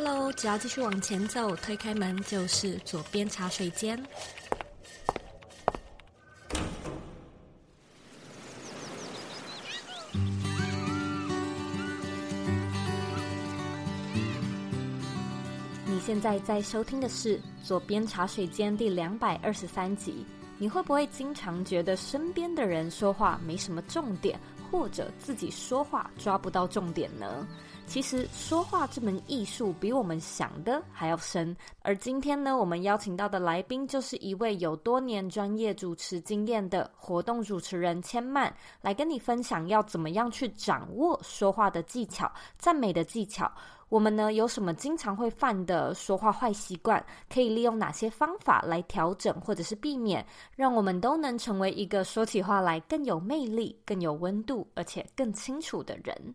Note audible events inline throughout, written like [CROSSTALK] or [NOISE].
Hello，只要继续往前走，推开门就是左边茶水间。你现在在收听的是左边茶水间第两百二十三集。你会不会经常觉得身边的人说话没什么重点，或者自己说话抓不到重点呢？其实说话这门艺术比我们想的还要深，而今天呢，我们邀请到的来宾就是一位有多年专业主持经验的活动主持人千曼，来跟你分享要怎么样去掌握说话的技巧、赞美的技巧。我们呢，有什么经常会犯的说话坏习惯？可以利用哪些方法来调整或者是避免，让我们都能成为一个说起话来更有魅力、更有温度，而且更清楚的人。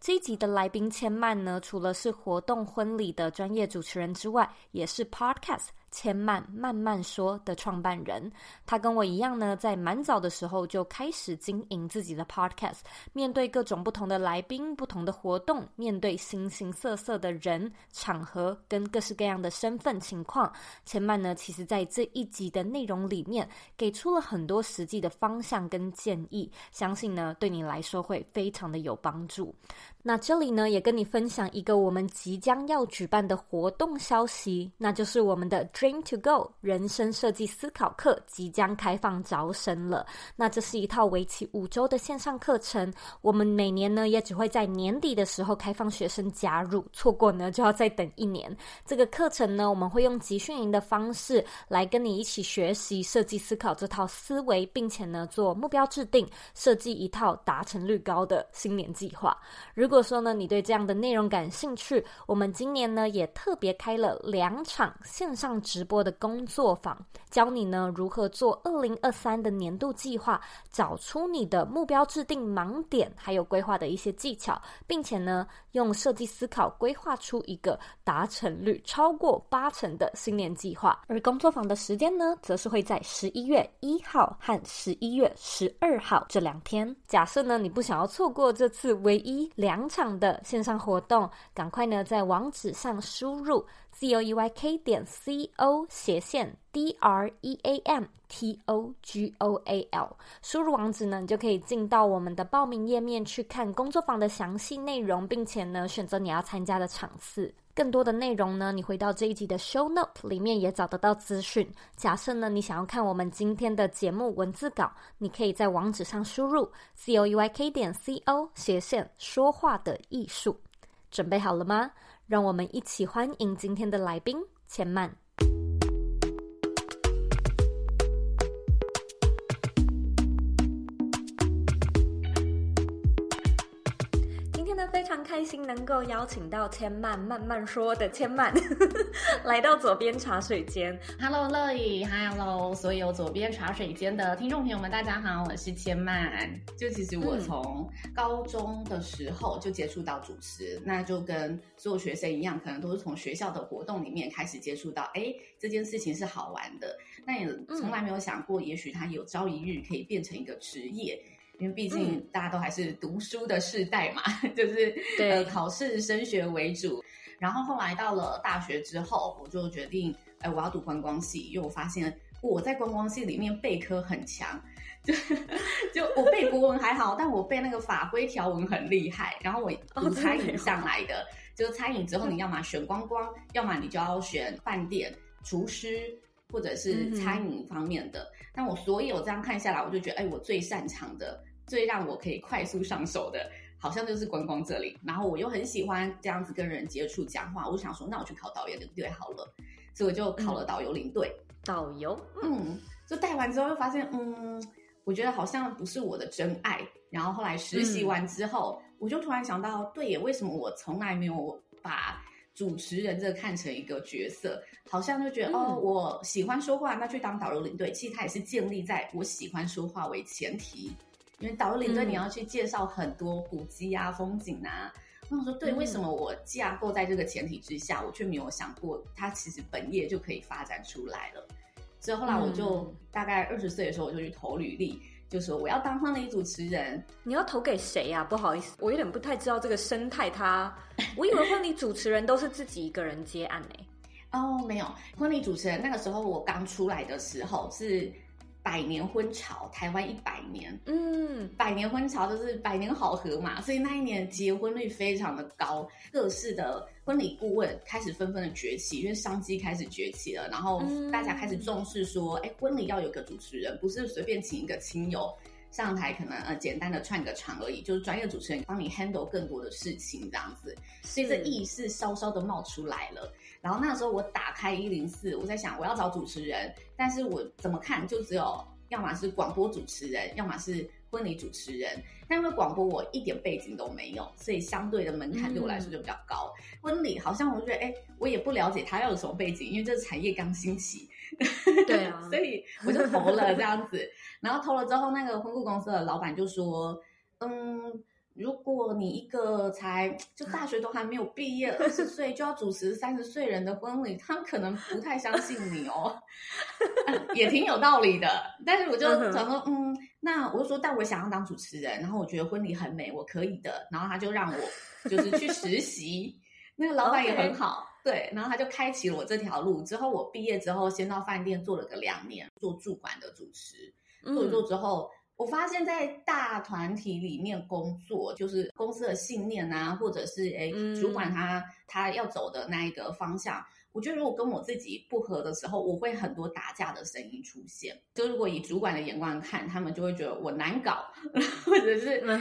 这一集的来宾千曼呢，除了是活动婚礼的专业主持人之外，也是 Podcast。千嫚慢慢说的创办人，他跟我一样呢，在蛮早的时候就开始经营自己的 podcast。面对各种不同的来宾、不同的活动，面对形形色色的人、场合跟各式各样的身份情况，千嫚呢，其实在这一集的内容里面，给出了很多实际的方向跟建议，相信呢，对你来说会非常的有帮助。那这里呢，也跟你分享一个我们即将要举办的活动消息，那就是我们的 Dream to Go 人生设计思考课即将开放招生了。那这是一套为期五周的线上课程，我们每年呢也只会在年底的时候开放学生加入，错过呢就要再等一年。这个课程呢，我们会用集训营的方式来跟你一起学习设计思考这套思维，并且呢做目标制定，设计一套达成率高的新年计划。如如果说呢，你对这样的内容感兴趣，我们今年呢也特别开了两场线上直播的工作坊，教你呢如何做二零二三的年度计划，找出你的目标制定盲点，还有规划的一些技巧，并且呢用设计思考规划出一个达成率超过八成的新年计划。而工作坊的时间呢，则是会在十一月一号和十一月十二号这两天。假设呢你不想要错过这次唯一两。两场的线上活动，赶快呢在网址上输入 z o e y k 点 c o 斜线 d r e a m t o g o a l，输入网址呢，你就可以进到我们的报名页面去看工作坊的详细内容，并且呢选择你要参加的场次。更多的内容呢，你回到这一集的 show note 里面也找得到资讯。假设呢，你想要看我们今天的节目文字稿，你可以在网址上输入 c o u y k 点 c o 斜线说话的艺术。准备好了吗？让我们一起欢迎今天的来宾千嫚。常开心能够邀请到千曼慢慢说的千曼 [LAUGHS] 来到左边茶水间。Hello，乐意，Hello，所有左边茶水间的听众朋友们，大家好，我是千曼。就其实我从高中的时候就接触到主持，嗯、那就跟所有学生一样，可能都是从学校的活动里面开始接触到，哎，这件事情是好玩的，但也从来没有想过，也许它有朝一日可以变成一个职业。因为毕竟大家都还是读书的世代嘛，嗯、[LAUGHS] 就是呃考试升学为主。然后后来到了大学之后，我就决定，哎，我要读观光系，因为我发现我在观光系里面备科很强，就就我背国文还好，但我背那个法规条文很厉害。然后我读餐饮上来的，哦、就是餐饮之后你要么选观光，嗯、要么你就要选饭店厨师或者是餐饮方面的。嗯、但我所有这样看下来，我就觉得，哎，我最擅长的。最让我可以快速上手的，好像就是观光这里。然后我又很喜欢这样子跟人接触讲话，我想说，那我去考导游领队好了。所以我就考了导游领队。导游，嗯，就带完之后又发现，嗯，我觉得好像不是我的真爱。然后后来实习完之后，嗯、我就突然想到，对耶，为什么我从来没有把主持人这看成一个角色？好像就觉得，嗯、哦，我喜欢说话，那去当导游领队，其实它也是建立在我喜欢说话为前提。因为导游领队你要去介绍很多古迹啊、风景啊，我想说，对，为什么我架构在这个前提之下，我却没有想过，它其实本业就可以发展出来了。所以后来我就大概二十岁的时候，我就去投履历，就说我要当婚礼主持人。你要投给谁呀？不好意思，我有点不太知道这个生态。它，我以为婚礼主持人都是自己一个人接案呢。[LAUGHS] 哦，没有，婚礼主持人那个时候我刚出来的时候是。百年婚潮，台湾一百年，嗯，百年婚潮就是百年好合嘛，所以那一年结婚率非常的高，各式的婚礼顾问开始纷纷的崛起，因为商机开始崛起了，然后大家开始重视说，哎、嗯，婚礼要有个主持人，不是随便请一个亲友上台，可能呃简单的串个场而已，就是专业主持人帮你 handle 更多的事情这样子，所以这意识稍稍的冒出来了。然后那时候我打开一零四，我在想我要找主持人，但是我怎么看就只有要么是广播主持人，要么是婚礼主持人。但因为广播我一点背景都没有，所以相对的门槛对我来说就比较高。嗯、婚礼好像我就觉得，哎，我也不了解他要有什么背景，因为这个产业刚兴起。对啊，[LAUGHS] 所以我就投了这样子。然后投了之后，那个婚顾公司的老板就说，嗯。如果你一个才 [TSK] 就大学都还没有毕业，二十岁就要主持三十岁人的婚礼，他们可能不太相信你哦，[LAUGHS] 也挺有道理的。但是我就想说，嗯，那我就说，但我想要当主持人，然后我觉得婚礼很美，我可以的。然后他就让我就是去实习，那个老板也很好，对，然后他就开启了我这条路。之后我毕业之后，先到饭店做了个两年，做驻馆的主持，做一做之后。我发现，在大团体里面工作，就是公司的信念啊，或者是哎，主管他他要走的那一个方向，我觉得如果跟我自己不合的时候，我会很多打架的声音出现。就如果以主管的眼光看，他们就会觉得我难搞，[LAUGHS] 或者是哎，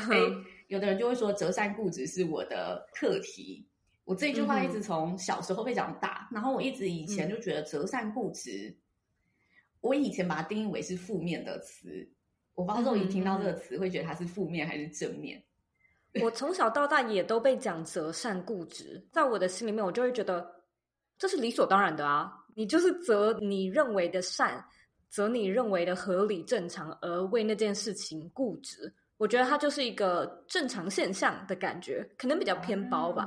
有的人就会说折善固执是我的课题。我这句话一直从小时候被讲大，然后我一直以前就觉得折善固执，我以前把它定义为是负面的词。我不知道，我一听到这个词，会觉得它是负面还是正面？[LAUGHS] 我从小到大也都被讲择善固执，在我的心里面，我就会觉得这是理所当然的啊！你就是择你认为的善，择你认为的合理正常，而为那件事情固执。我觉得它就是一个正常现象的感觉，可能比较偏包吧。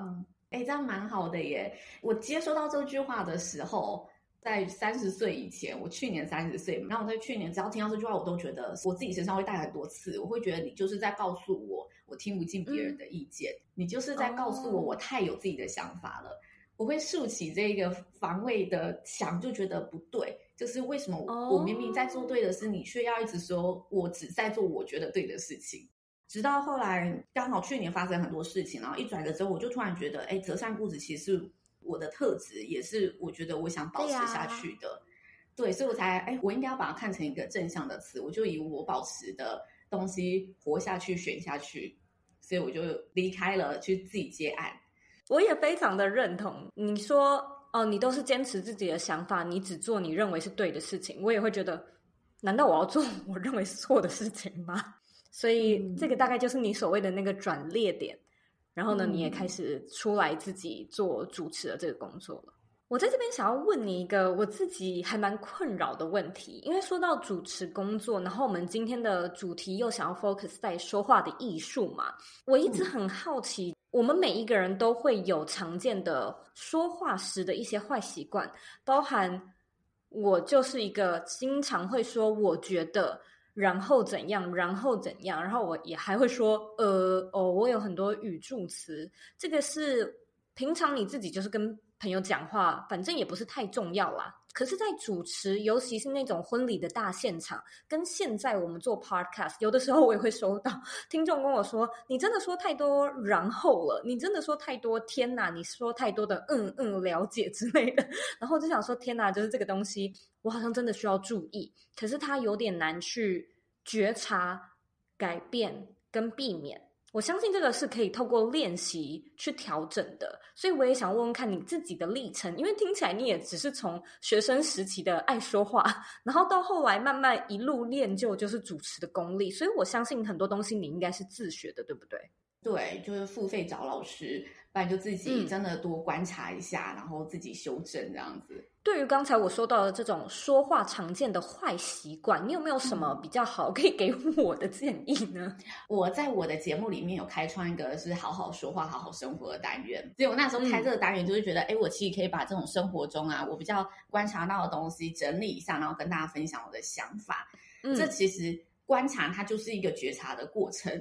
哎、嗯，这样蛮好的耶！我接收到这句话的时候。在三十岁以前，我去年三十岁，然后我在去年只要听到这句话，我都觉得我自己身上会带很多刺。我会觉得你就是在告诉我，我听不进别人的意见，嗯、你就是在告诉我，我太有自己的想法了。Oh. 我会竖起这个防卫的墙，就觉得不对。就是为什么我明明在做对的事，你却要一直说我只在做我觉得对的事情？直到后来，刚好去年发生很多事情，然后一转折之后，我就突然觉得，哎，择善固执其实是。我的特质也是，我觉得我想保持下去的，对，啊、对，所以我才哎，我应该要把它看成一个正向的词，我就以我保持的东西活下去，选下去，所以我就离开了，去自己接案。我也非常的认同你说哦，你都是坚持自己的想法，你只做你认为是对的事情，我也会觉得，难道我要做我认为是错的事情吗？所以、嗯、这个大概就是你所谓的那个转捩点。然后呢，你也开始出来自己做主持的这个工作了。我在这边想要问你一个我自己还蛮困扰的问题，因为说到主持工作，然后我们今天的主题又想要 focus 在说话的艺术嘛，我一直很好奇，我们每一个人都会有常见的说话时的一些坏习惯，包含我就是一个经常会说我觉得。然后怎样？然后怎样？然后我也还会说，呃，哦，我有很多语助词。这个是平常你自己就是跟朋友讲话，反正也不是太重要啦。可是，在主持，尤其是那种婚礼的大现场，跟现在我们做 podcast，有的时候我也会收到听众跟我说：“你真的说太多然后了，你真的说太多天哪，你说太多的嗯嗯了解之类的。”然后就想说：“天哪，就是这个东西。”我好像真的需要注意，可是它有点难去觉察、改变跟避免。我相信这个是可以透过练习去调整的，所以我也想问问看你自己的历程，因为听起来你也只是从学生时期的爱说话，然后到后来慢慢一路练就就是主持的功力，所以我相信很多东西你应该是自学的，对不对？对，就是付费找老师。不然就自己真的多观察一下，嗯、然后自己修正这样子。对于刚才我说到的这种说话常见的坏习惯，你有没有什么比较好可以给我的建议呢？[LAUGHS] 我在我的节目里面有开创一个是好好说话、好好生活的单元。所以我那时候开这个单元，就是觉得，哎、嗯，我其实可以把这种生活中啊，我比较观察到的东西整理一下，然后跟大家分享我的想法。嗯、这其实。观察它就是一个觉察的过程。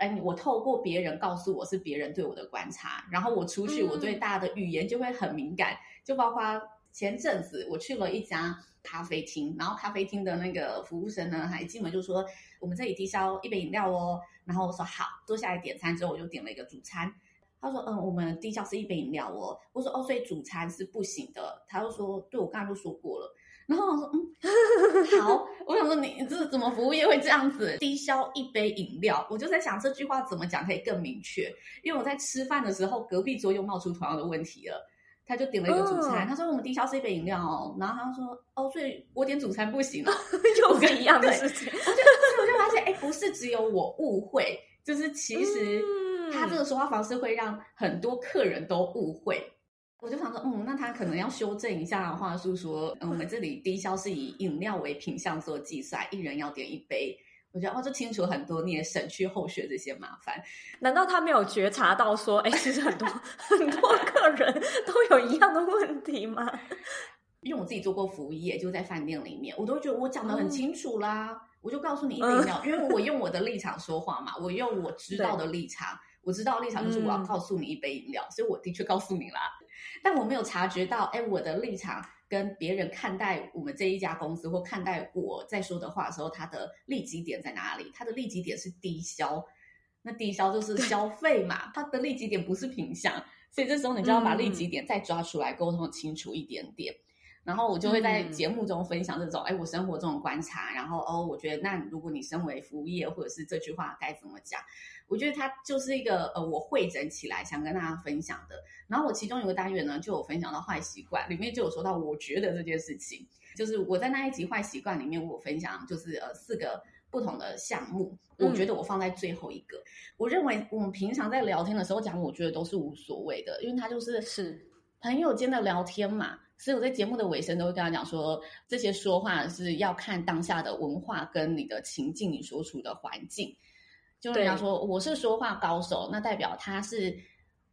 哎，我透过别人告诉我是别人对我的观察，然后我出去，我对大家的语言就会很敏感，就包括前阵子我去了一家咖啡厅，然后咖啡厅的那个服务生呢，还进门就说我们这里低消一杯饮料哦，然后我说好，坐下来点餐之后，我就点了一个主餐，他说嗯，我们低消是一杯饮料哦，我说哦，所以主餐是不行的，他就说对，我刚才都说过了。然后我说，嗯，好，我想说你，你这怎么服务业会这样子低消一杯饮料？我就在想这句话怎么讲可以更明确，因为我在吃饭的时候，隔壁桌又冒出同样的问题了。他就点了一个主餐，哦、他说我们低消是一杯饮料哦，然后他说哦，所以我点主餐不行了，[LAUGHS] 又是一样的事情。我就我就发现，哎，不是只有我误会，就是其实他这个说话方式会让很多客人都误会。我就想说，嗯，那他可能要修正一下话术，说，嗯，我们这里低消是以饮料为品项做计算，一人要点一杯。我觉得哦，这清楚很多，你也省去后续这些麻烦。难道他没有觉察到说，哎，其实很多 [LAUGHS] 很多客人都有一样的问题吗？[LAUGHS] 因为我自己做过服务业，就在饭店里面，我都觉得我讲的很清楚啦，嗯、我就告诉你一杯饮料，嗯、因为我用我的立场说话嘛，我用我知道的立场，我知道立场就是我要告诉你一杯饮料，嗯、所以我的确告诉你啦。但我没有察觉到，哎，我的立场跟别人看待我们这一家公司或看待我在说的话的时候，它的利基点在哪里？它的利基点是低消，那低消就是消费嘛，它的利基点不是品项，所以这时候你就要把利基点再抓出来，沟通清楚一点点。然后我就会在节目中分享这种，哎，我生活中的观察。然后哦，我觉得那如果你身为服务业，或者是这句话该怎么讲？我觉得它就是一个呃，我汇整起来想跟大家分享的。然后我其中有个单元呢，就有分享到坏习惯，里面就有说到，我觉得这件事情，就是我在那一集坏习惯里面，我分享就是呃四个不同的项目，我觉得我放在最后一个。嗯、我认为我们平常在聊天的时候讲，我觉得都是无所谓的，因为它就是是朋友间的聊天嘛。所以我在节目的尾声都会跟他讲说，这些说话是要看当下的文化跟你的情境，你所处的环境。就人家说我是说话高手，那代表他是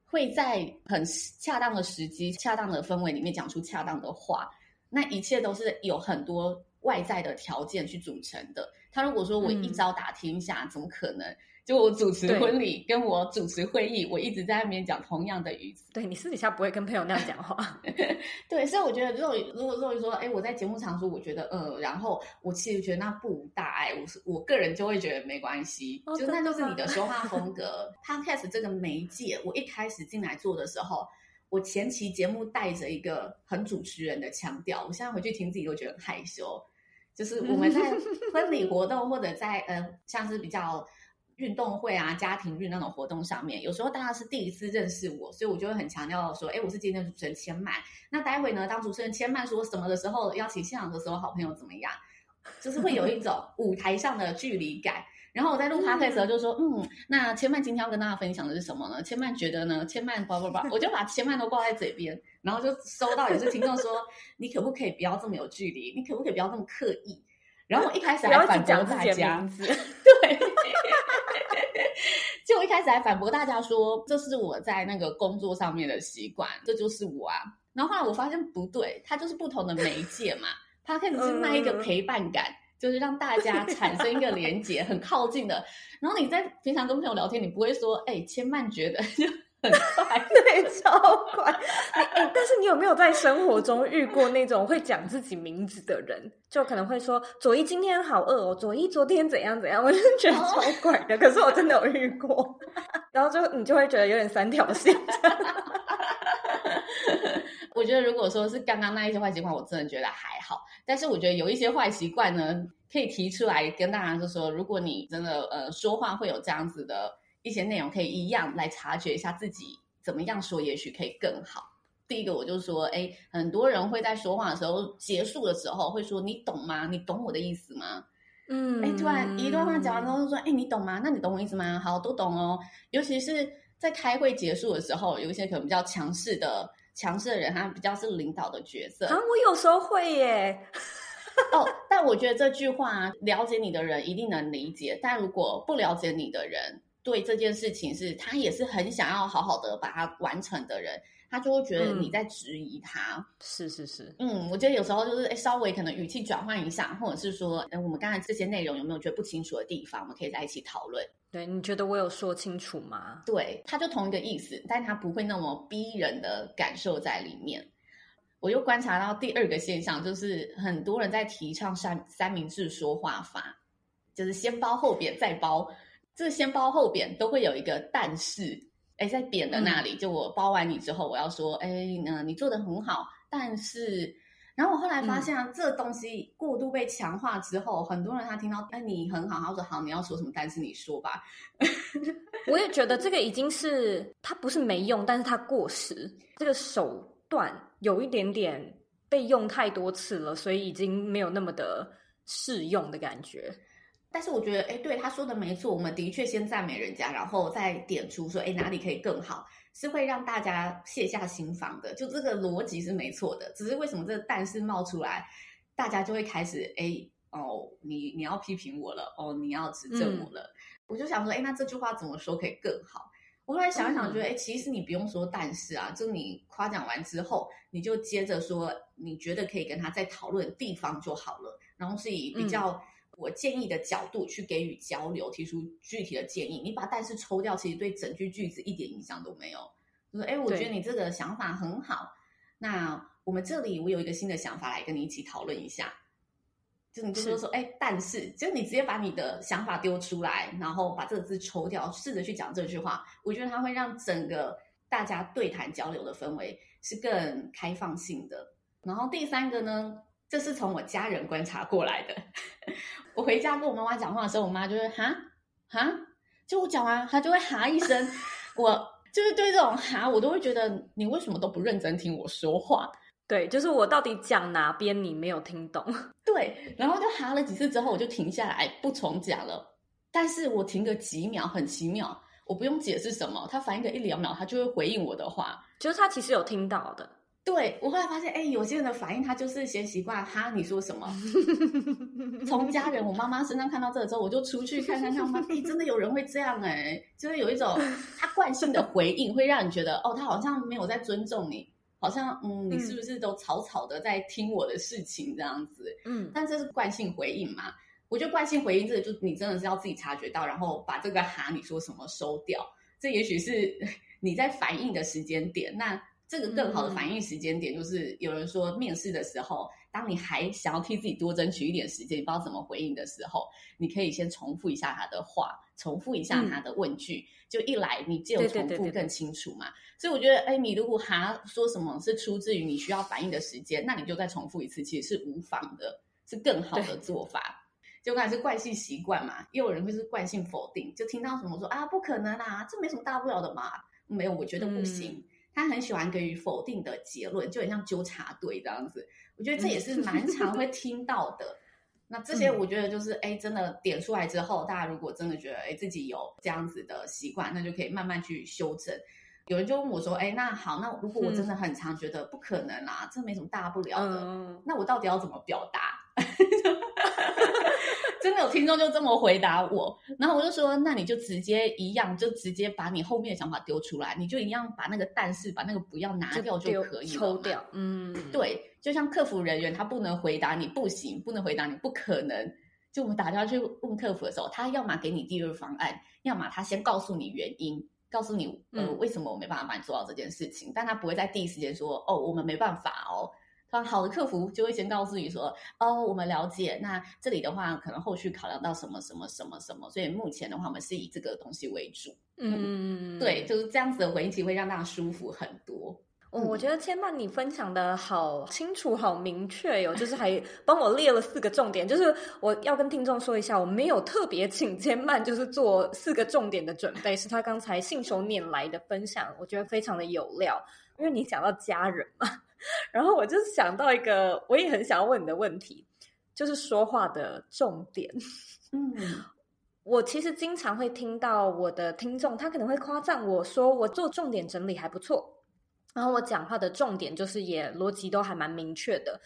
会在很恰当的时机、恰当的氛围里面讲出恰当的话。那一切都是有很多外在的条件去组成的。他如果说我一招打天下，嗯、怎么可能？就我主持婚礼，跟我主持会议，我一直在那边讲同样的语词。对，你私底下不会跟朋友那样讲话。[LAUGHS] 对，所以我觉得，如果如果如果说，哎，我在节目常说，我觉得，呃，然后我其实觉得那不无大碍，我是我个人就会觉得没关系，哦、就那就是你的说话风格。Podcast 这个媒介，我一开始进来做的时候，我前期节目带着一个很主持人的腔调，我现在回去听自己都觉得很害羞。就是我们在 [LAUGHS] 婚礼活动或者在呃，像是比较。运动会啊，家庭日那种活动上面，有时候大家是第一次认识我，所以我就会很强调说，哎，我是今天的主持人千曼。那待会呢，当主持人千曼说什么的时候，邀请现场的时候，好朋友怎么样？就是会有一种 [LAUGHS] 舞台上的距离感。然后我在录 podcast 的时候就说，嗯，那千曼今天要跟大家分享的是什么呢？千曼觉得呢，千曼叭叭叭，我就把千曼都挂在嘴边，然后就收到有些听众说，你可不可以不要这么有距离？你可不可以不要这么刻意？然后我一开始还反驳大家，[LAUGHS] 对。一开始还反驳大家说，这是我在那个工作上面的习惯，这就是我啊。然后后来我发现不对，它就是不同的媒介嘛。[LAUGHS] 它开始是卖一个陪伴感，就是让大家产生一个连结，很靠近的。然后你在平常跟朋友聊天，你不会说，哎，千曼觉得就。[LAUGHS] 很快，[LAUGHS] 对，超快。哎哎，但是你有没有在生活中遇过那种会讲自己名字的人？就可能会说左一今天好饿哦，左一昨天怎样怎样，[LAUGHS] 我就觉得超怪的。可是我真的有遇过，[LAUGHS] 然后就你就会觉得有点三条线。我觉得如果说是刚刚那一些坏习惯，我真的觉得还好。但是我觉得有一些坏习惯呢，可以提出来跟大家就说，如果你真的呃说话会有这样子的。一些内容可以一样来察觉一下自己怎么样说，也许可以更好。第一个，我就说，哎，很多人会在说话的时候结束的时候会说：“你懂吗？你懂我的意思吗？”嗯，哎，突然一段话讲完之后就说：“哎，你懂吗？那你懂我意思吗？”好，都懂哦。尤其是在开会结束的时候，有一些可能比较强势的强势的人，他比较是领导的角色啊。我有时候会耶。哦，但我觉得这句话，了解你的人一定能理解，但如果不了解你的人。对这件事情是他也是很想要好好的把它完成的人，他就会觉得你在质疑他。嗯、是是是，嗯，我觉得有时候就是诶稍微可能语气转换一下，或者是说，诶我们刚才这些内容有没有觉得不清楚的地方，我们可以在一起讨论。对，你觉得我有说清楚吗？对，他就同一个意思，但他不会那么逼人的感受在里面。我又观察到第二个现象，就是很多人在提倡三三明治说话法，就是先包后扁再褒。这先褒后贬都会有一个但是，哎，在贬的那里，就我褒完你之后，我要说，哎，那你做的很好，但是，然后我后来发现啊，这东西过度被强化之后，很多人他听到，哎，你很好，他说好，你要说什么？但是你说吧。[LAUGHS] 我也觉得这个已经是它不是没用，但是它过时，这个手段有一点点被用太多次了，所以已经没有那么的适用的感觉。但是我觉得，哎，对他说的没错，我们的确先赞美人家，然后再点出说，哎，哪里可以更好，是会让大家卸下心防的。就这个逻辑是没错的，只是为什么这个但是冒出来，大家就会开始，哎，哦，你你要批评我了，哦，你要指正我了。嗯、我就想说，哎，那这句话怎么说可以更好？我后来想一想，觉得，哎，其实你不用说但是啊，就你夸奖完之后，你就接着说，你觉得可以跟他再讨论的地方就好了，然后是以比较。嗯我建议的角度去给予交流，提出具体的建议。你把但是抽掉，其实对整句句子一点影响都没有。就是，哎，我觉得你这个想法很好。那我们这里我有一个新的想法来跟你一起讨论一下。就你就说说，哎，但是，就你直接把你的想法丢出来，然后把这个字抽掉，试着去讲这句话。我觉得它会让整个大家对谈交流的氛围是更开放性的。然后第三个呢？这是从我家人观察过来的。[LAUGHS] 我回家跟我妈妈讲话的时候，我妈就会哈哈，就我讲完，她就会哈一声。我就是对这种哈，我都会觉得你为什么都不认真听我说话？对，就是我到底讲哪边你没有听懂？[LAUGHS] 对，然后就哈了几次之后，我就停下来不重讲了。但是我停个几秒，很奇妙，我不用解释什么，他反应个一两秒，他就会回应我的话，就是他其实有听到的。对，我后来发现，哎，有些人的反应，他就是先习惯哈，你说什么？[LAUGHS] 从家人，我妈妈身上看到这个之后，我就出去看看看，妈，哎，真的有人会这样哎，就是有一种他惯性的回应，会让你觉得，哦，他好像没有在尊重你，好像，嗯，你是不是都草草的在听我的事情这样子？嗯，但这是惯性回应嘛？我觉得惯性回应这个，就你真的是要自己察觉到，然后把这个哈，你说什么收掉。这也许是 [LAUGHS] 你在反应的时间点，那。这个更好的反应时间点，就是有人说面试的时候，当你还想要替自己多争取一点时间，你不知道怎么回应的时候，你可以先重复一下他的话，重复一下他的问句，嗯、就一来你只有重复更清楚嘛。所以我觉得，哎，你如果还说什么是出自于你需要反应的时间，那你就再重复一次，其实是无妨的，是更好的做法。就看是惯性习惯嘛，又有人会是惯性否定，就听到什么说啊不可能啊，这没什么大不了的嘛，没有，我觉得不行。嗯他很喜欢给予否定的结论，就很像纠察队这样子。我觉得这也是 [LAUGHS] 蛮常会听到的。那这些我觉得就是，哎，真的点出来之后，大家如果真的觉得，哎，自己有这样子的习惯，那就可以慢慢去修正。有人就问我说，哎，那好，那如果我真的很常觉得不可能啊，这没什么大不了的，嗯、那我到底要怎么表达？[LAUGHS] 真的有听众就这么回答我，然后我就说，那你就直接一样，就直接把你后面的想法丢出来，你就一样把那个但是把那个不要拿掉就可以了，抽掉。嗯，对，就像客服人员，他不能回答你不行，不能回答你不可能。就我们打电话去问客服的时候，他要么给你第二方案，要么他先告诉你原因，告诉你呃、嗯、为什么我没办法帮你做到这件事情，但他不会在第一时间说哦我们没办法哦。他好的客服就会先告诉你说：“哦，我们了解。那这里的话，可能后续考量到什么什么什么什么，所以目前的话，我们是以这个东西为主。嗯”嗯，对，就是这样子的回应，其实会让大家舒服很多。嗯、我觉得千曼你分享的好清楚、好明确哟，就是还 [LAUGHS] 帮我列了四个重点。就是我要跟听众说一下，我没有特别请千曼就是做四个重点的准备，是他刚才信手拈来的分享，我觉得非常的有料。因为你想到家人嘛。[LAUGHS] 然后我就想到一个，我也很想要问你的问题，就是说话的重点。嗯，[LAUGHS] 我其实经常会听到我的听众，他可能会夸赞我说我做重点整理还不错，然后我讲话的重点就是也逻辑都还蛮明确的。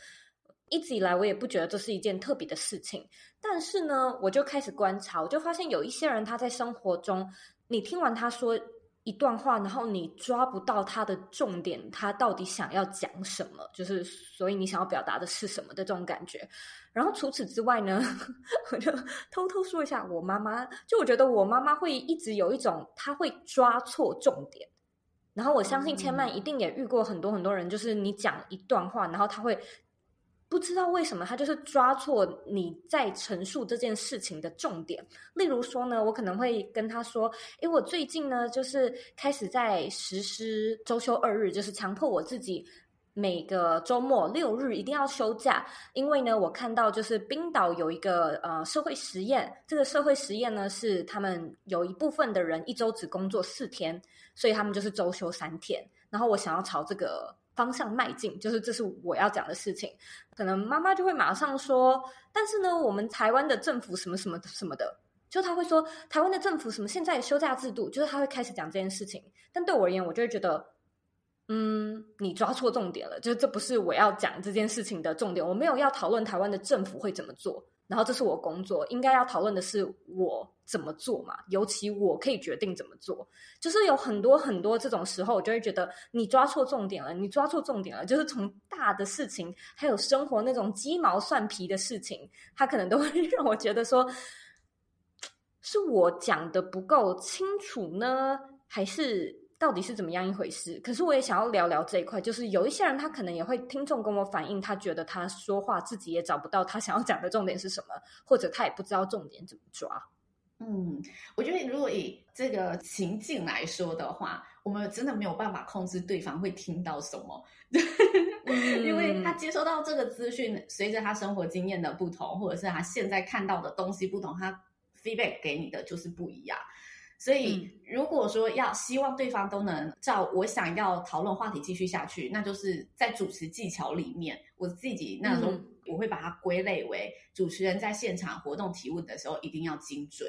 一直以来我也不觉得这是一件特别的事情，但是呢，我就开始观察，我就发现有一些人他在生活中。你听完他说一段话，然后你抓不到他的重点，他到底想要讲什么？就是所以你想要表达的是什么的这种感觉。然后除此之外呢，[LAUGHS] 我就偷偷说一下，我妈妈就我觉得我妈妈会一直有一种，她会抓错重点。然后我相信千曼一定也遇过很多很多人，就是你讲一段话，然后他会。不知道为什么他就是抓错你在陈述这件事情的重点。例如说呢，我可能会跟他说：“诶，我最近呢，就是开始在实施周休二日，就是强迫我自己每个周末六日一定要休假。因为呢，我看到就是冰岛有一个呃社会实验，这个社会实验呢是他们有一部分的人一周只工作四天，所以他们就是周休三天。然后我想要朝这个。”方向迈进，就是这是我要讲的事情。可能妈妈就会马上说，但是呢，我们台湾的政府什么什么什么的，就他会说台湾的政府什么现在休假制度，就是他会开始讲这件事情。但对我而言，我就会觉得，嗯，你抓错重点了，就是这不是我要讲这件事情的重点。我没有要讨论台湾的政府会怎么做。然后这是我工作，应该要讨论的是我怎么做嘛，尤其我可以决定怎么做。就是有很多很多这种时候，我就会觉得你抓错重点了，你抓错重点了。就是从大的事情，还有生活那种鸡毛蒜皮的事情，他可能都会 [LAUGHS] 让我觉得说，是我讲的不够清楚呢，还是？到底是怎么样一回事？可是我也想要聊聊这一块，就是有一些人他可能也会听众跟我反映，他觉得他说话自己也找不到他想要讲的重点是什么，或者他也不知道重点怎么抓。嗯，我觉得如果以这个情境来说的话，我们真的没有办法控制对方会听到什么，[LAUGHS] 嗯、因为他接收到这个资讯，随着他生活经验的不同，或者是他现在看到的东西不同，他 feedback 给你的就是不一样。所以，如果说要希望对方都能照我想要讨论话题继续下去，那就是在主持技巧里面，我自己那时候我会把它归类为主持人在现场活动提问的时候一定要精准。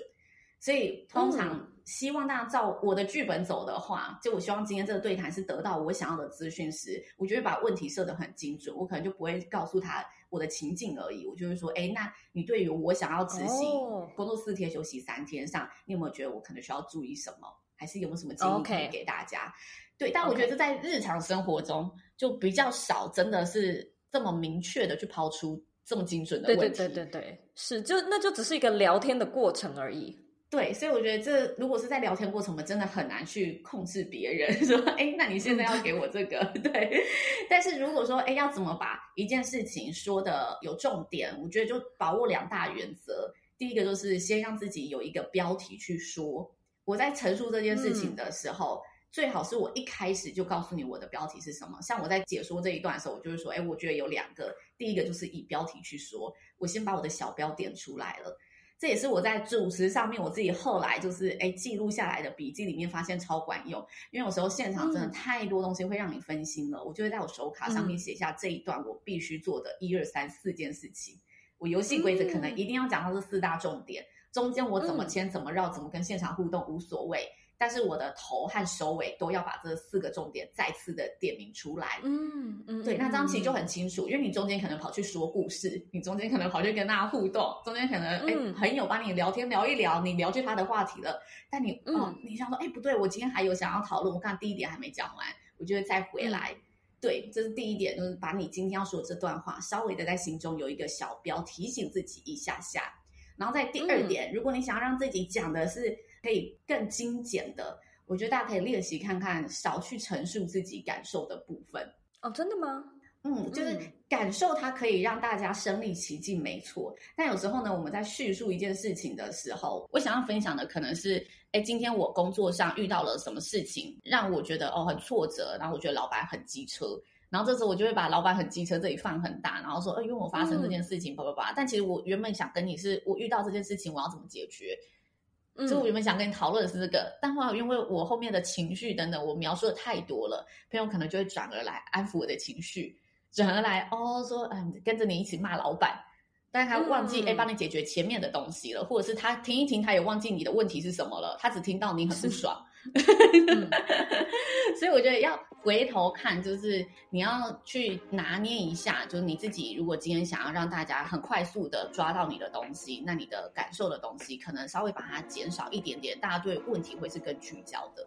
所以，通常希望大家照我的剧本走的话，就我希望今天这个对谈是得到我想要的资讯时，我就会把问题设得很精准，我可能就不会告诉他。我的情境而已，我就会说，哎，那你对于我想要执行工作四天休息三天上，你有没有觉得我可能需要注意什么？还是有没有什么建议可以给大家.对，但我觉得在日常生活中就比较少，真的是这么明确的去抛出这么精准的问题。对对对对对，是，就那就只是一个聊天的过程而已。对，所以我觉得这如果是在聊天过程，我们真的很难去控制别人 [LAUGHS] 说，哎，那你现在要给我这个，[LAUGHS] 对。但是如果说，哎，要怎么把一件事情说的有重点，我觉得就把握两大原则。第一个就是先让自己有一个标题去说。我在陈述这件事情的时候，嗯、最好是我一开始就告诉你我的标题是什么。像我在解说这一段的时候，我就会说，哎，我觉得有两个。第一个就是以标题去说，我先把我的小标点出来了。这也是我在主持上面我自己后来就是哎记录下来的笔记里面发现超管用，因为有时候现场真的太多东西会让你分心了，嗯、我就会在我手卡上面写下这一段我必须做的一二三四件事情。我游戏规则可能一定要讲到这四大重点，中间我怎么牵怎么绕怎么跟现场互动无所谓。但是我的头和首尾都要把这四个重点再次的点明出来。嗯嗯，对，那这样其实就很清楚，因为你中间可能跑去说故事，你中间可能跑去跟大家互动，中间可能哎、嗯、朋友帮你聊天聊一聊，你聊去他的话题了。但你、嗯、哦，你想说哎不对，我今天还有想要讨论，我看第一点还没讲完，我就会再回来。嗯、对，这是第一点，就是把你今天要说的这段话稍微的在心中有一个小标，提醒自己一下下。然后在第二点，嗯、如果你想要让自己讲的是。可以更精简的，我觉得大家可以练习看看，少去陈述自己感受的部分。哦，真的吗？嗯，就是感受它可以让大家身临其境，没错。但有时候呢，我们在叙述一件事情的时候，我想要分享的可能是，哎，今天我工作上遇到了什么事情，让我觉得哦很挫折，然后我觉得老板很机车，然后这时候我就会把老板很机车这里放很大，然后说，哎，因为我发生这件事情，叭叭叭。但其实我原本想跟你是，我遇到这件事情，我要怎么解决？所以我原本想跟你讨论的是这个，嗯、但后来因为我后面的情绪等等，我描述的太多了，朋友可能就会转而来安抚我的情绪，转而来哦说，嗯，跟着你一起骂老板，但他忘记哎帮、嗯、你解决前面的东西了，或者是他停一停，他也忘记你的问题是什么了，他只听到你很不爽。[LAUGHS] 所以我觉得要回头看，就是你要去拿捏一下，就是你自己如果今天想要让大家很快速的抓到你的东西，那你的感受的东西可能稍微把它减少一点点，大家对问题会是更聚焦的。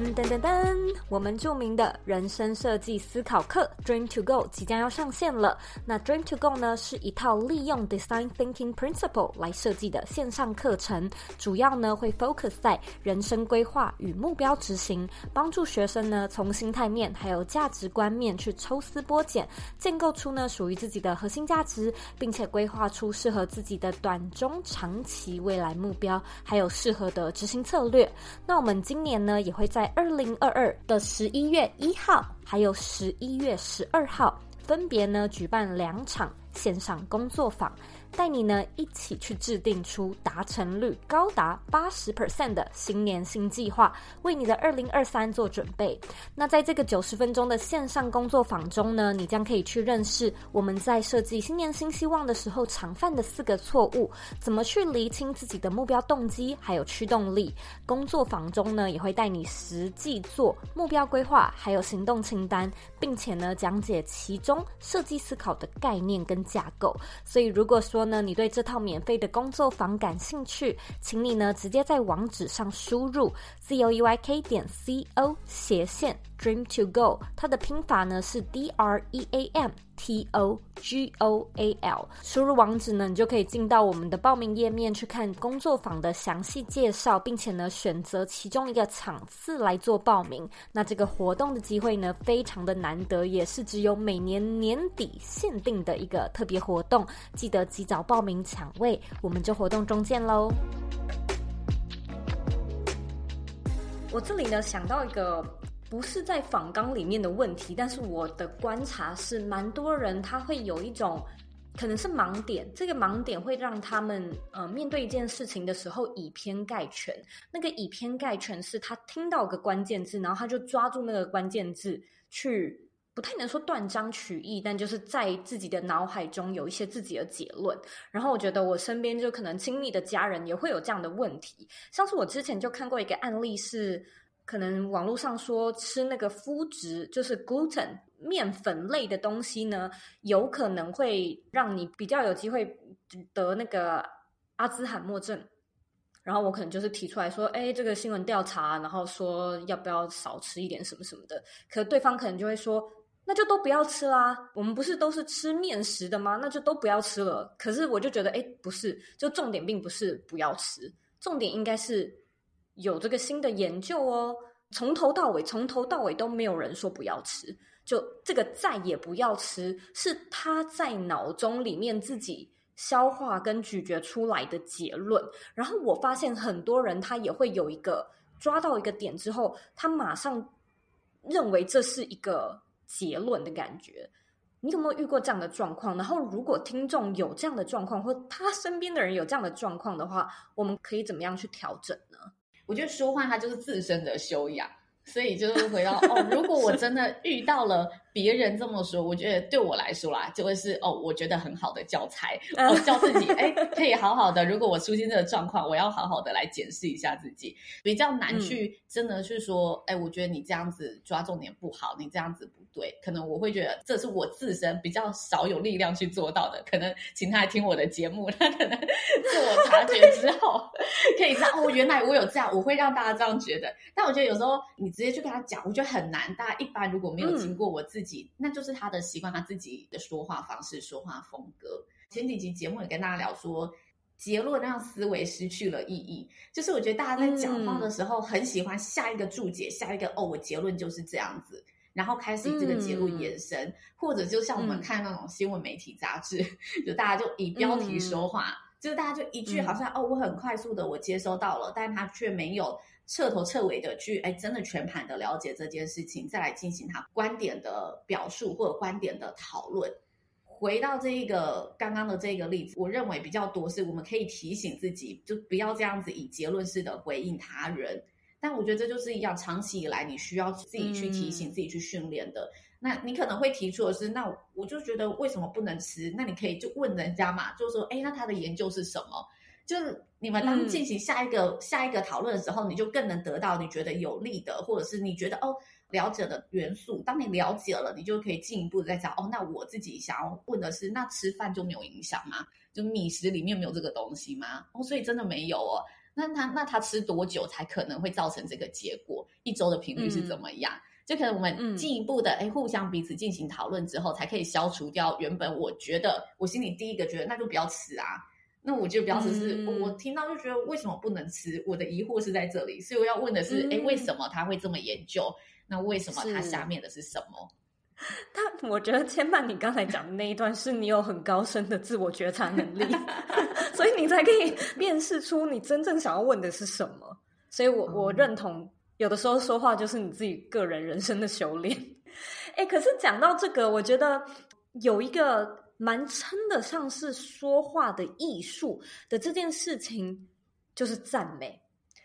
噔噔噔噔，我们著名的人生设计思考课 Dream to Go 即将要上线了。那 Dream to Go 呢，是一套利用 Design Thinking Principle 来设计的线上课程，主要呢会 focus 在人生规划与目标执行，帮助学生呢从心态面还有价值观面去抽丝剥茧，建构出呢属于自己的核心价值，并且规划出适合自己的短中长期未来目标，还有适合的执行策略。那我们今年呢也会在二零二二的十一月一号，还有十一月十二号，分别呢举办两场线上工作坊。带你呢一起去制定出达成率高达八十 percent 的新年新计划，为你的二零二三做准备。那在这个九十分钟的线上工作坊中呢，你将可以去认识我们在设计新年新希望的时候常犯的四个错误，怎么去厘清自己的目标动机还有驱动力。工作坊中呢，也会带你实际做目标规划，还有行动清单，并且呢讲解其中设计思考的概念跟架构。所以如果说，呢，你对这套免费的工作坊感兴趣，请你呢直接在网址上输入 z o e y k 点 c o 斜线 dream to go，它的拼法呢是 d r e a m t o g o a l。输入网址呢，你就可以进到我们的报名页面去看工作坊的详细介绍，并且呢选择其中一个场次来做报名。那这个活动的机会呢非常的难得，也是只有每年年底限定的一个特别活动，记得及。早报名抢位，我们就活动中见喽！我这里呢想到一个不是在访纲里面的问题，但是我的观察是，蛮多人他会有一种可能是盲点，这个盲点会让他们呃面对一件事情的时候以偏概全。那个以偏概全是他听到个关键字，然后他就抓住那个关键字去。不太能说断章取义，但就是在自己的脑海中有一些自己的结论。然后我觉得我身边就可能亲密的家人也会有这样的问题。像是我之前就看过一个案例是，可能网络上说吃那个麸质，就是 gluten 面粉类的东西呢，有可能会让你比较有机会得那个阿兹海默症。然后我可能就是提出来说，哎，这个新闻调查，然后说要不要少吃一点什么什么的。可对方可能就会说。那就都不要吃啦，我们不是都是吃面食的吗？那就都不要吃了。可是我就觉得，哎，不是，就重点并不是不要吃，重点应该是有这个新的研究哦。从头到尾，从头到尾都没有人说不要吃，就这个再也不要吃，是他在脑中里面自己消化跟咀嚼出来的结论。然后我发现很多人他也会有一个抓到一个点之后，他马上认为这是一个。结论的感觉，你有没有遇过这样的状况？然后，如果听众有这样的状况，或他身边的人有这样的状况的话，我们可以怎么样去调整呢？我觉得说话它就是自身的修养，所以就是回到哦，如果我真的遇到了。别人这么说，我觉得对我来说啦，就会是哦，我觉得很好的教材，我教自己，哎，可以好好的。如果我出现这个状况，我要好好的来检视一下自己。比较难去真的去说，哎、嗯，我觉得你这样子抓重点不好，你这样子不对。可能我会觉得这是我自身比较少有力量去做到的。可能请他来听我的节目，他可能自我察觉之后，可以知道哦，原来我有这样，我会让大家这样觉得。但我觉得有时候你直接去跟他讲，我觉得很难。大家一般如果没有经过我自己。自己，那就是他的习惯，他自己的说话方式、说话风格。前几集节目也跟大家聊说，结论让思维失去了意义。就是我觉得大家在讲话的时候，很喜欢下一个注解，下一个哦，我结论就是这样子，然后开始以这个结论延伸，嗯、或者就像我们看那种新闻媒体杂志，嗯、[LAUGHS] 就大家就以标题说话，嗯、就是大家就一句好像、嗯、哦，我很快速的我接收到了，但他却没有。彻头彻尾的去，哎，真的全盘的了解这件事情，再来进行他观点的表述或者观点的讨论。回到这一个刚刚的这个例子，我认为比较多是我们可以提醒自己，就不要这样子以结论式的回应他人。但我觉得这就是一样，长期以来你需要自己去提醒、嗯、自己去训练的。那你可能会提出的是，那我就觉得为什么不能吃？那你可以就问人家嘛，就是说，哎，那他的研究是什么？就是你们当进行下一个、嗯、下一个讨论的时候，你就更能得到你觉得有利的，或者是你觉得哦了解的元素。当你了解了，你就可以进一步的再讲哦。那我自己想要问的是，那吃饭就没有影响吗？就米食里面没有这个东西吗？哦，所以真的没有哦。那他那他吃多久才可能会造成这个结果？一周的频率是怎么样？嗯、就可能我们进一步的哎，互相彼此进行讨论之后，才可以消除掉原本我觉得我心里第一个觉得那就不要吃啊。那我就表示是，嗯、我听到就觉得为什么不能吃？我的疑惑是在这里，所以我要问的是，哎、嗯，为什么他会这么研究？那为什么他下面的是什么？[LAUGHS] 他，我觉得千曼，你刚才讲的那一段，是你有很高深的自我觉察能力，[LAUGHS] 所以你才可以辨识出你真正想要问的是什么。所以我我认同，有的时候说话就是你自己个人人生的修炼。哎，可是讲到这个，我觉得有一个。蛮称得上是说话的艺术的这件事情，就是赞美。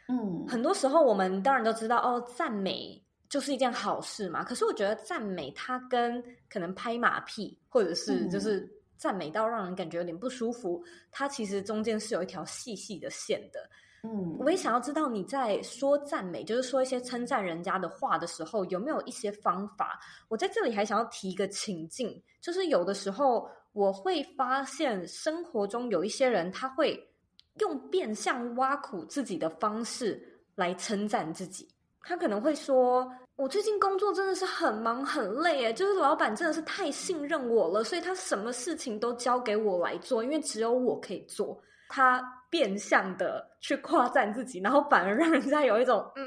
嗯，很多时候我们当然都知道哦，赞美就是一件好事嘛。可是我觉得赞美它跟可能拍马屁，或者是就是赞美到让人感觉有点不舒服，嗯、它其实中间是有一条细细的线的。嗯，我也想要知道你在说赞美，就是说一些称赞人家的话的时候，有没有一些方法？我在这里还想要提一个情境，就是有的时候。我会发现生活中有一些人，他会用变相挖苦自己的方式来称赞自己。他可能会说：“我最近工作真的是很忙很累，诶，就是老板真的是太信任我了，所以他什么事情都交给我来做，因为只有我可以做。”他变相的去夸赞自己，然后反而让人家有一种“嗯，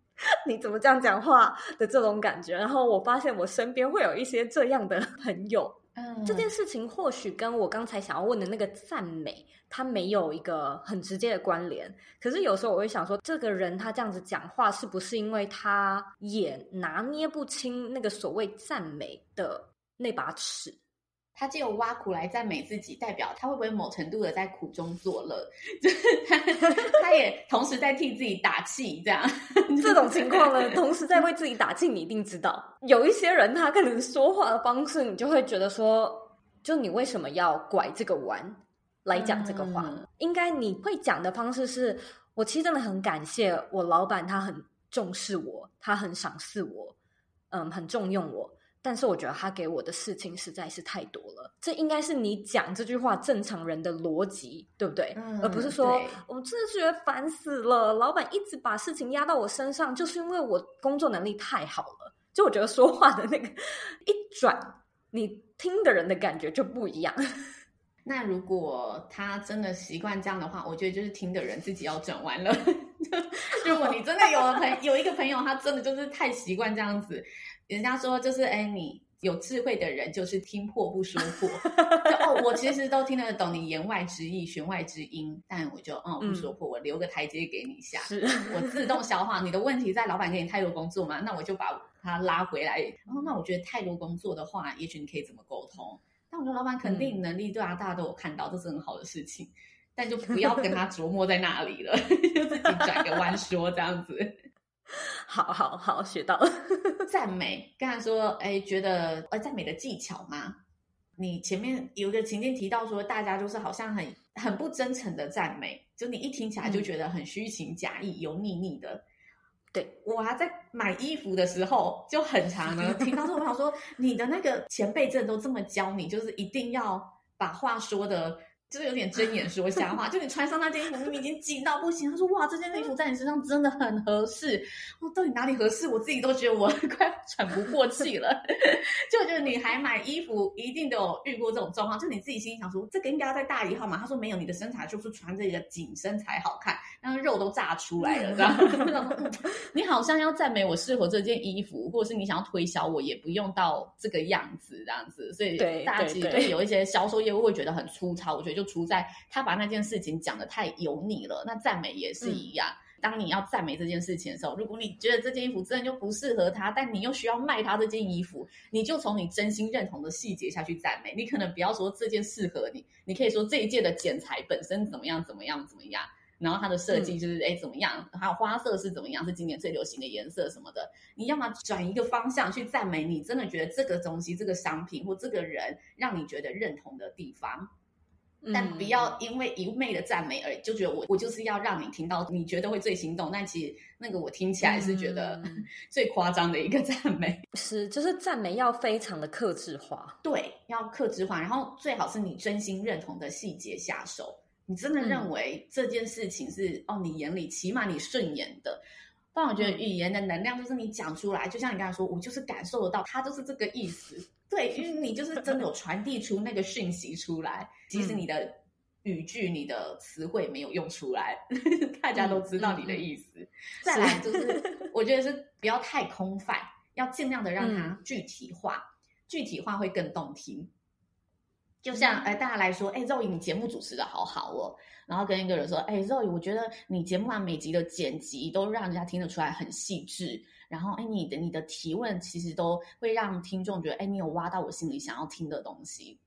[LAUGHS] 你怎么这样讲话”的这种感觉。然后我发现我身边会有一些这样的朋友。嗯，这件事情或许跟我刚才想要问的那个赞美，它没有一个很直接的关联。可是有时候我会想说，这个人他这样子讲话，是不是因为他也拿捏不清那个所谓赞美的那把尺？他借由挖苦来赞美自己，代表他会不会某程度的在苦中作乐？就是他，他也同时在替自己打气，这样 [LAUGHS] 这种情况呢，同时在为自己打气，你一定知道，有一些人他可能说话的方式，你就会觉得说，就你为什么要拐这个弯来讲这个话？嗯、应该你会讲的方式是，我其实真的很感谢我老板，他很重视我，他很赏识我，嗯，很重用我。但是我觉得他给我的事情实在是太多了，这应该是你讲这句话正常人的逻辑，对不对？嗯、而不是说对我真的觉得烦死了，老板一直把事情压到我身上，就是因为我工作能力太好了。就我觉得说话的那个一转，你听的人的感觉就不一样。[LAUGHS] 那如果他真的习惯这样的话，我觉得就是听的人自己要转弯了。[LAUGHS] 如果你真的有了朋有一个朋友，他真的就是太习惯这样子。人家说就是，哎，你有智慧的人就是听破不说破。[LAUGHS] 就哦，我其实都听得懂你言外之意、弦外之音，但我就嗯不说破，我留个台阶给你下，是我自动消化。你的问题在老板给你太多工作嘛？那我就把他拉回来。然后，那我觉得太多工作的话，也许你可以怎么沟通？但我觉得老板肯定能力对啊，大家都有看到，这是很好的事情。但就不要跟他琢磨在那里了，[LAUGHS] 就自己转个弯说这样子。[LAUGHS] 好好好，学到了。[LAUGHS] 赞美，刚才说，哎，觉得呃，赞美的技巧吗？你前面有一个情境提到说，大家就是好像很很不真诚的赞美，就你一听起来就觉得很虚情假意、油腻腻的。对，我还在买衣服的时候就很常呢，听到这种话说，[LAUGHS] 你的那个前辈真的都这么教你，就是一定要把话说的。就是有点睁眼说瞎话，就你穿上那件衣服，明明已经紧到不行。他说：“哇，这件衣服在你身上真的很合适。”我到底哪里合适？我自己都觉得我快 [LAUGHS] 喘不过气了。[LAUGHS] 就我觉得女孩买衣服一定都有遇过这种状况，就你自己心里想说：“这个应该要再大一号嘛？”他说：“没有，你的身材就是穿这个紧身才好看，然后肉都炸出来了。[LAUGHS] ”这样，你好像要赞美我适合这件衣服，或者是你想要推销我，也不用到这个样子这样子。所以，大家其实对有一些销售业务会觉得很粗糙。我觉得。就出在他把那件事情讲的太油腻了。那赞美也是一样，嗯、当你要赞美这件事情的时候，如果你觉得这件衣服真的就不适合他，但你又需要卖他这件衣服，你就从你真心认同的细节下去赞美。你可能不要说这件适合你，你可以说这一件的剪裁本身怎么样怎么样怎么样。然后它的设计就是哎、嗯、怎么样，还有花色是怎么样，是今年最流行的颜色什么的。你要么转一个方向去赞美你真的觉得这个东西、这个商品或这个人让你觉得认同的地方。但不要因为一味的赞美而就觉得我我就是要让你听到你觉得会最心动，但其实那个我听起来是觉得 [LAUGHS] 最夸张的一个赞美。[LAUGHS] 是，就是赞美要非常的克制化，对，要克制化，然后最好是你真心认同的细节下手。你真的认为这件事情是、嗯、哦，你眼里起码你顺眼的。但我觉得语言的能量就是你讲出来，就像你刚才说，我就是感受得到，它就是这个意思。对，因为你就是真的有传递出那个讯息出来，即使你的语句、你的词汇没有用出来，大家都知道你的意思。嗯、再来就是，我觉得是不要太空泛，要尽量的让它具体化，嗯、具体化会更动听。就像哎，大家来说，哎，Zoe，你节目主持的好好哦。然后跟一个人说，哎，Zoe，我觉得你节目上每集的剪辑都让人家听得出来很细致。然后，哎，你的你的提问其实都会让听众觉得，哎，你有挖到我心里想要听的东西。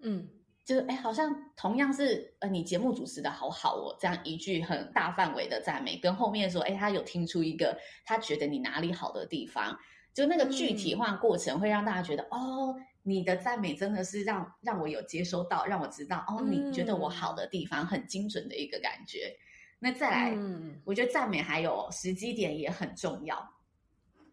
嗯，就是哎，好像同样是呃，你节目主持的好好哦，这样一句很大范围的赞美，跟后面说，哎，他有听出一个他觉得你哪里好的地方，就那个具体化过程会让大家觉得，嗯、哦。你的赞美真的是让让我有接收到，让我知道哦，你觉得我好的地方很精准的一个感觉。嗯、那再来，嗯、我觉得赞美还有时机点也很重要。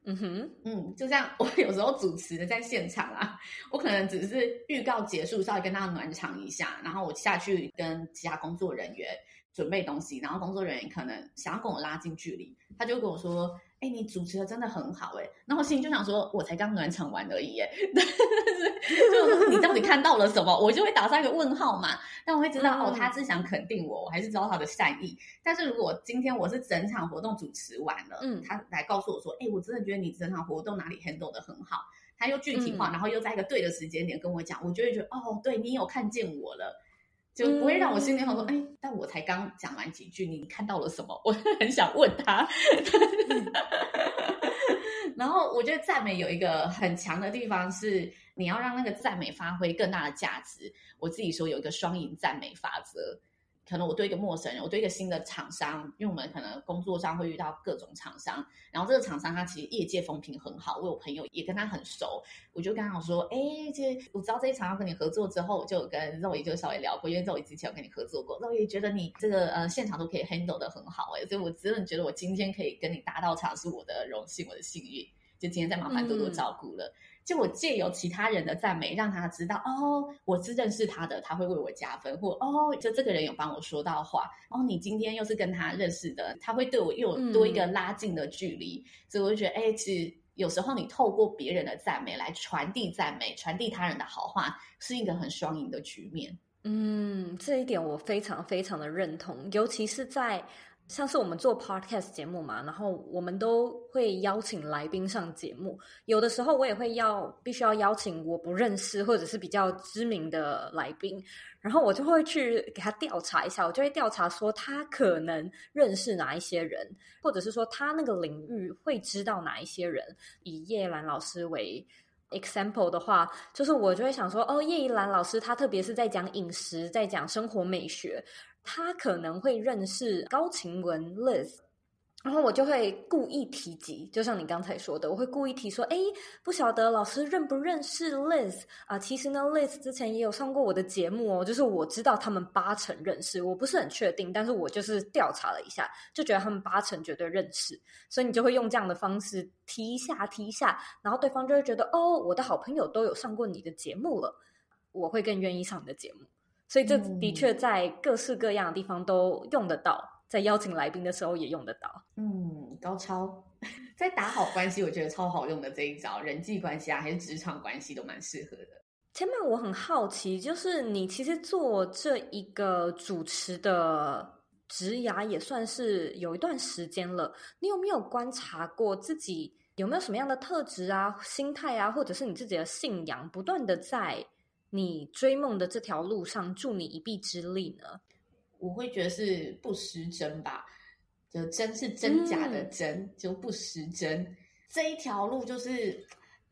嗯哼，嗯，就像我有时候主持的在现场啊，我可能只是预告结束，稍微跟大家暖场一下，然后我下去跟其他工作人员准备东西，然后工作人员可能想要跟我拉近距离，他就跟我说。哎，你主持的真的很好哎，然后心里就想说，我才刚暖场完而已哎，[LAUGHS] 就你到底看到了什么？我就会打上一个问号嘛。但我会知道、嗯、哦，他是想肯定我，我还是知道他的善意。但是如果今天我是整场活动主持完了，嗯，他来告诉我说，哎，我真的觉得你整场活动哪里 handle 的很好，他又具体化，嗯、然后又在一个对的时间点跟我讲，我就会觉得哦，对你有看见我了。就不会让我心里想说，哎、嗯，但我才刚讲完几句，你看到了什么？[LAUGHS] 我很想问他。[LAUGHS] 然后我觉得赞美有一个很强的地方是，你要让那个赞美发挥更大的价值。我自己说有一个双赢赞美法则。可能我对一个陌生人，我对一个新的厂商，因为我们可能工作上会遇到各种厂商，然后这个厂商他其实业界风评很好，我有朋友也跟他很熟，我就跟他说，哎，这我知道这一场要跟你合作之后，我就跟肉姨就稍微聊过，因为肉姨之前有跟你合作过，肉姨觉得你这个呃现场都可以 handle 的很好，哎，所以我真的觉得我今天可以跟你搭到场是我的荣幸，我的幸运，就今天再麻烦多多照顾了。嗯就我借由其他人的赞美，让他知道哦，我是认识他的，他会为我加分，或哦，就这个人有帮我说到话，哦，你今天又是跟他认识的，他会对我又有多一个拉近的距离，嗯、所以我就觉得，哎，其实有时候你透过别人的赞美来传递赞美，传递他人的好话，是一个很双赢的局面。嗯，这一点我非常非常的认同，尤其是在。像是我们做 podcast 节目嘛，然后我们都会邀请来宾上节目。有的时候我也会要必须要邀请我不认识或者是比较知名的来宾，然后我就会去给他调查一下，我就会调查说他可能认识哪一些人，或者是说他那个领域会知道哪一些人。以叶兰老师为 example 的话，就是我就会想说，哦，叶怡兰老师他特别是在讲饮食，在讲生活美学。他可能会认识高晴雯 Liz，然后我就会故意提及，就像你刚才说的，我会故意提说，哎，不晓得老师认不认识 Liz 啊？其实呢，Liz 之前也有上过我的节目哦，就是我知道他们八成认识，我不是很确定，但是我就是调查了一下，就觉得他们八成绝对认识，所以你就会用这样的方式提一下，提一下，然后对方就会觉得，哦，我的好朋友都有上过你的节目了，我会更愿意上你的节目。所以这的确在各式各样的地方都用得到，嗯、在邀请来宾的时候也用得到。嗯，高超，[LAUGHS] 在打好关系，我觉得超好用的这一招，人际关系啊，还是职场关系都蛮适合的。千曼，我很好奇，就是你其实做这一个主持的职涯也算是有一段时间了，你有没有观察过自己有没有什么样的特质啊、心态啊，或者是你自己的信仰，不断的在你追梦的这条路上助你一臂之力呢？我会觉得是不失真吧，就真是真假的真，嗯、就不失真。这一条路就是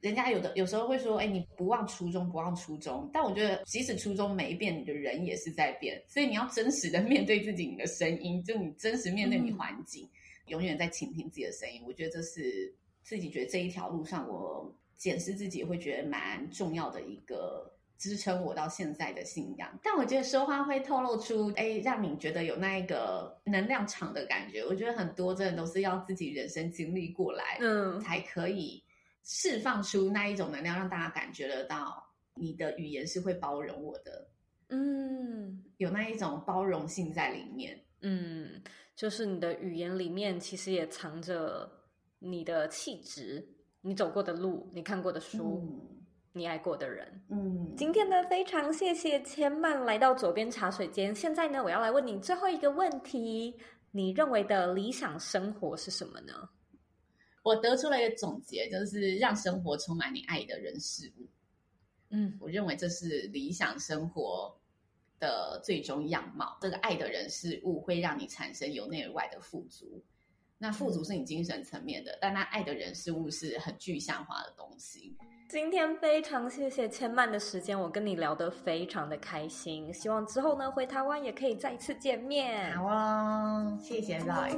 人家有的有时候会说，哎，你不忘初衷，不忘初衷。但我觉得，即使初衷没变，你的人也是在变。所以你要真实的面对自己，你的声音，就你真实面对你环境，嗯、永远在倾听自己的声音。我觉得这是自己觉得这一条路上，我检视自己会觉得蛮重要的一个。支撑我到现在的信仰，但我觉得说话会透露出，哎，让你觉得有那一个能量场的感觉。我觉得很多真的都是要自己人生经历过来，嗯，才可以释放出那一种能量，让大家感觉得到你的语言是会包容我的，嗯，有那一种包容性在里面，嗯，就是你的语言里面其实也藏着你的气质，你走过的路，你看过的书。嗯你爱过的人，嗯，今天呢，非常谢谢千曼来到左边茶水间。现在呢，我要来问你最后一个问题：你认为的理想生活是什么呢？我得出了一个总结，就是让生活充满你爱的人事物。嗯，我认为这是理想生活的最终样貌。这个爱的人事物会让你产生由内而外的富足。那富足是你精神层面的，嗯、但那爱的人事物是很具象化的东西。今天非常谢谢千曼的时间，我跟你聊得非常的开心。希望之后呢，回台湾也可以再次见面。好啊，谢谢 Zoe。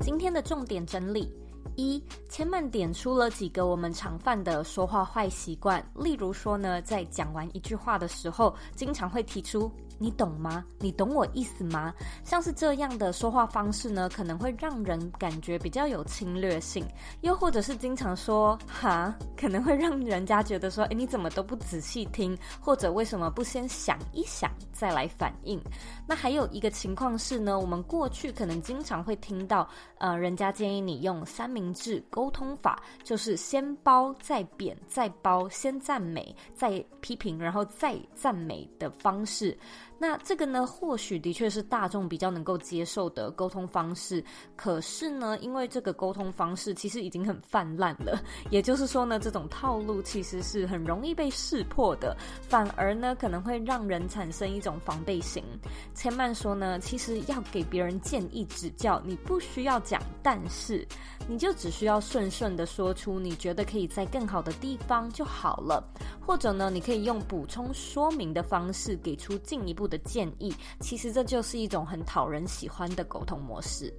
今天的重点整理。一，千万点出了几个我们常犯的说话坏习惯，例如说呢，在讲完一句话的时候，经常会提出。你懂吗？你懂我意思吗？像是这样的说话方式呢，可能会让人感觉比较有侵略性，又或者是经常说“哈”，可能会让人家觉得说：“诶，你怎么都不仔细听？或者为什么不先想一想再来反应？”那还有一个情况是呢，我们过去可能经常会听到，呃，人家建议你用三明制沟通法，就是先褒再贬再褒，先赞美再批评，然后再赞美的方式。那这个呢，或许的确是大众比较能够接受的沟通方式。可是呢，因为这个沟通方式其实已经很泛滥了，[LAUGHS] 也就是说呢，这种套路其实是很容易被识破的，反而呢，可能会让人产生一种防备心。千曼说呢，其实要给别人建议指教，你不需要讲，但是你就只需要顺顺的说出你觉得可以在更好的地方就好了，或者呢，你可以用补充说明的方式给出进一步的建议，其实这就是一种很讨人喜欢的沟通模式。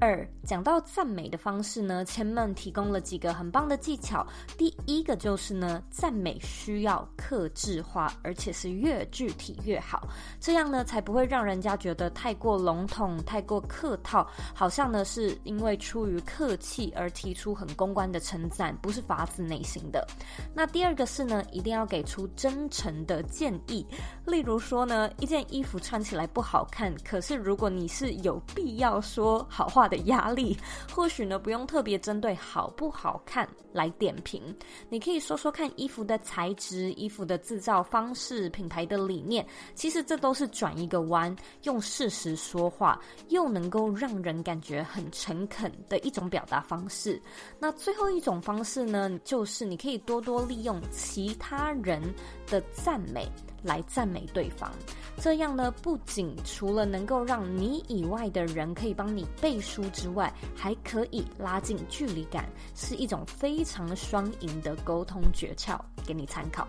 二，讲到赞美的方式呢，千曼提供了几个很棒的技巧。第一个就是呢，赞美需要克制化，而且是越具体越好，这样呢才不会让人家觉得太过笼统、太过客套，好像呢是因为出于客气而提出很公关的称赞，不是发自内心的。那第二个是呢，一定要给出真诚的建议。例如说呢，一件衣服穿起来不好看，可是如果你是有必要说好话的压力，或许呢不用特别针对好不好看来点评，你可以说说看衣服的材质、衣服的制造方式、品牌的理念，其实这都是转一个弯，用事实说话，又能够让人感觉很诚恳的一种表达方式。那最后一种方式呢，就是你可以多多利用其他人的赞美。来赞美对方，这样呢，不仅除了能够让你以外的人可以帮你背书之外，还可以拉近距离感，是一种非常双赢的沟通诀窍，给你参考。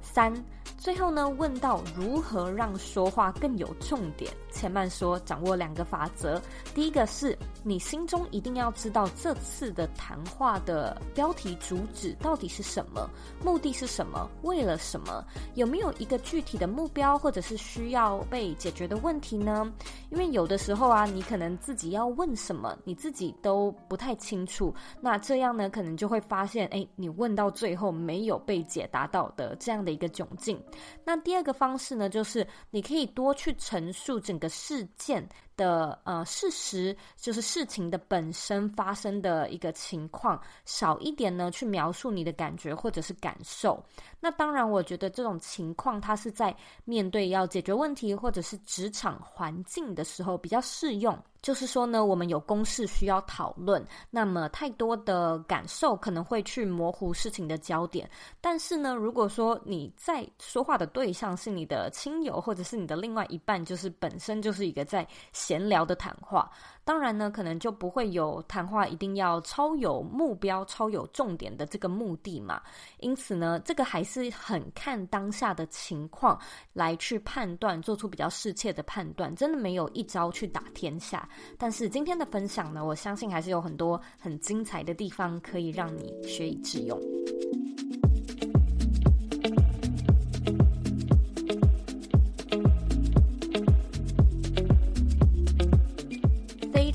三。最后呢，问到如何让说话更有重点，千曼说掌握两个法则。第一个是你心中一定要知道这次的谈话的标题主旨到底是什么，目的是什么，为了什么，有没有一个具体的目标或者是需要被解决的问题呢？因为有的时候啊，你可能自己要问什么，你自己都不太清楚。那这样呢，可能就会发现，哎，你问到最后没有被解答到的这样的一个窘境。那第二个方式呢，就是你可以多去陈述整个事件的呃事实，就是事情的本身发生的一个情况，少一点呢去描述你的感觉或者是感受。那当然，我觉得这种情况它是在面对要解决问题或者是职场环境的时候比较适用。就是说呢，我们有公事需要讨论，那么太多的感受可能会去模糊事情的焦点。但是呢，如果说你在说话的对象是你的亲友或者是你的另外一半，就是本身就是一个在闲聊的谈话。当然呢，可能就不会有谈话一定要超有目标、超有重点的这个目的嘛。因此呢，这个还是很看当下的情况来去判断，做出比较适切的判断。真的没有一招去打天下。但是今天的分享呢，我相信还是有很多很精彩的地方可以让你学以致用。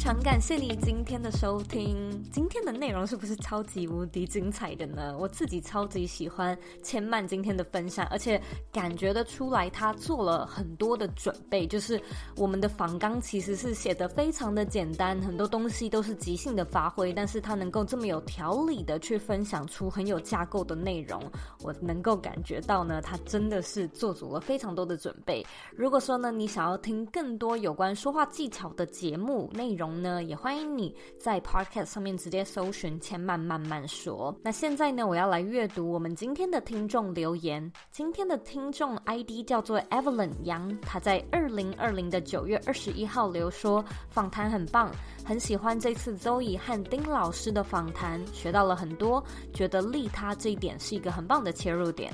很感谢你今天的收听，今天的内容是不是超级无敌精彩的呢？我自己超级喜欢千曼今天的分享，而且感觉得出来他做了很多的准备。就是我们的仿纲其实是写得非常的简单，很多东西都是即兴的发挥，但是他能够这么有条理的去分享出很有架构的内容，我能够感觉到呢，他真的是做足了非常多的准备。如果说呢，你想要听更多有关说话技巧的节目内容，呢，也欢迎你在 Podcast 上面直接搜寻“千曼慢慢说”。那现在呢，我要来阅读我们今天的听众留言。今天的听众 ID 叫做 Evelyn 杨，他在二零二零的九月二十一号留说，访谈很棒，很喜欢这次周易和丁老师的访谈，学到了很多，觉得利他这一点是一个很棒的切入点。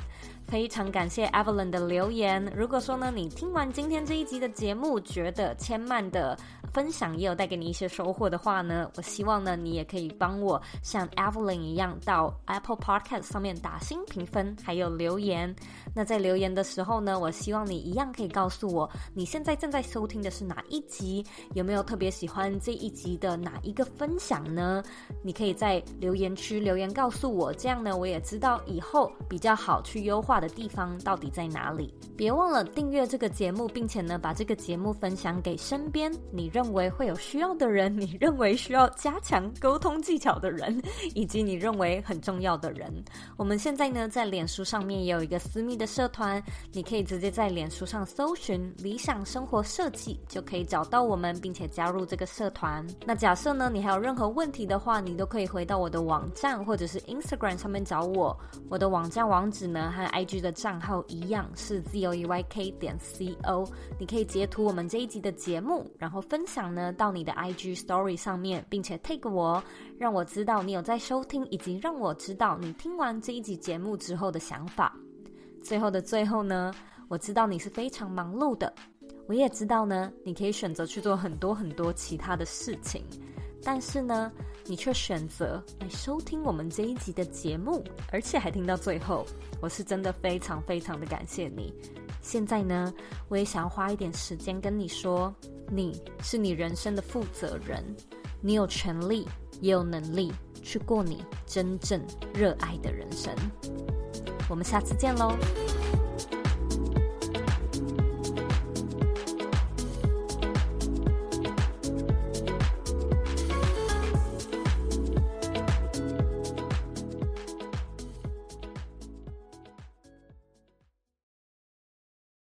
非常感谢 Evelyn 的留言。如果说呢，你听完今天这一集的节目，觉得千曼的分享也有带给你一些收获的话呢，我希望呢，你也可以帮我像 Evelyn 一样到 Apple Podcast 上面打星评分，还有留言。那在留言的时候呢，我希望你一样可以告诉我你现在正在收听的是哪一集，有没有特别喜欢这一集的哪一个分享呢？你可以在留言区留言告诉我，这样呢，我也知道以后比较好去优化的地方到底在哪里。别忘了订阅这个节目，并且呢，把这个节目分享给身边你认为会有需要的人，你认为需要加强沟通技巧的人，[LAUGHS] 以及你认为很重要的人。我们现在呢，在脸书上面也有一个私密的社团，你可以直接在脸书上搜寻“理想生活设计”，就可以找到我们，并且加入这个社团。那假设呢，你还有任何问题的话，你都可以回到我的网站或者是 Instagram 上面找我。我的网站网址呢，和 IG 的账号一样是 zoeyk 点 co。你可以截图我们这一集的节目，然后分享呢到你的 IG Story 上面，并且 take 我，让我知道你有在收听，以及让我知道你听完这一集节目之后的想法。最后的最后呢，我知道你是非常忙碌的，我也知道呢，你可以选择去做很多很多其他的事情，但是呢，你却选择来收听我们这一集的节目，而且还听到最后，我是真的非常非常的感谢你。现在呢，我也想要花一点时间跟你说，你是你人生的负责人，你有权利也有能力去过你真正热爱的人生。我们下次见喽。